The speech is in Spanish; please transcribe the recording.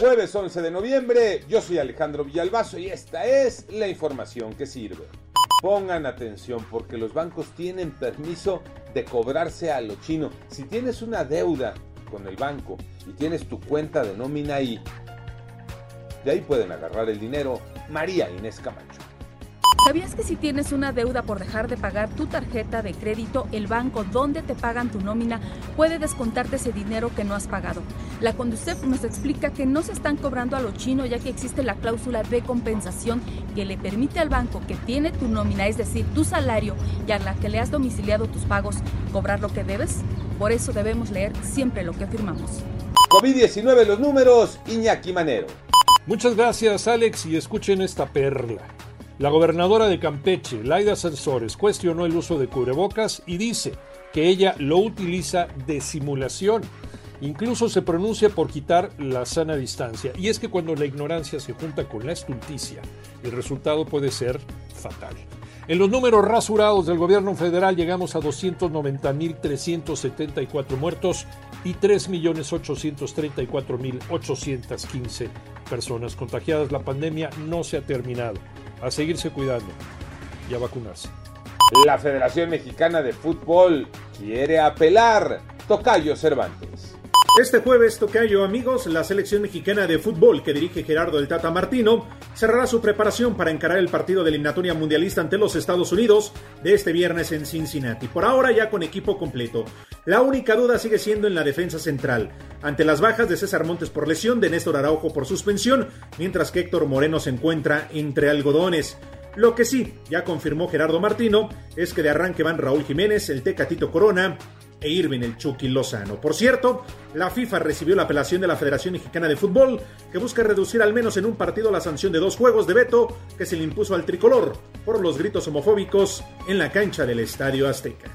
Jueves 11 de noviembre, yo soy Alejandro Villalbazo y esta es la información que sirve. Pongan atención porque los bancos tienen permiso de cobrarse a lo chino. Si tienes una deuda con el banco y tienes tu cuenta de nómina ahí, de ahí pueden agarrar el dinero María Inés Camacho. ¿Sabías que si tienes una deuda por dejar de pagar tu tarjeta de crédito, el banco donde te pagan tu nómina puede descontarte ese dinero que no has pagado? La Conducef nos explica que no se están cobrando a lo chino ya que existe la cláusula de compensación que le permite al banco que tiene tu nómina, es decir, tu salario y a la que le has domiciliado tus pagos, cobrar lo que debes. Por eso debemos leer siempre lo que firmamos. COVID-19 los números, Iñaki Manero. Muchas gracias Alex y escuchen esta perla. La gobernadora de Campeche, Laida Sansores, cuestionó el uso de cubrebocas y dice que ella lo utiliza de simulación. Incluso se pronuncia por quitar la sana distancia. Y es que cuando la ignorancia se junta con la estulticia, el resultado puede ser fatal. En los números rasurados del gobierno federal llegamos a 290.374 muertos y 3.834.815 personas contagiadas. La pandemia no se ha terminado. A seguirse cuidando y a vacunarse. La Federación Mexicana de Fútbol quiere apelar. Tocayo Cervantes. Este jueves, Tocayo, amigos, la selección mexicana de fútbol que dirige Gerardo del Tata Martino cerrará su preparación para encarar el partido de eliminatoria mundialista ante los Estados Unidos de este viernes en Cincinnati. Por ahora ya con equipo completo. La única duda sigue siendo en la defensa central, ante las bajas de César Montes por lesión, de Néstor Araujo por suspensión, mientras que Héctor Moreno se encuentra entre algodones. Lo que sí, ya confirmó Gerardo Martino, es que de arranque van Raúl Jiménez, el Tecatito Corona, e Irving el Chucky Lozano. Por cierto, la FIFA recibió la apelación de la Federación Mexicana de Fútbol, que busca reducir al menos en un partido la sanción de dos juegos de veto que se le impuso al tricolor por los gritos homofóbicos en la cancha del Estadio Azteca.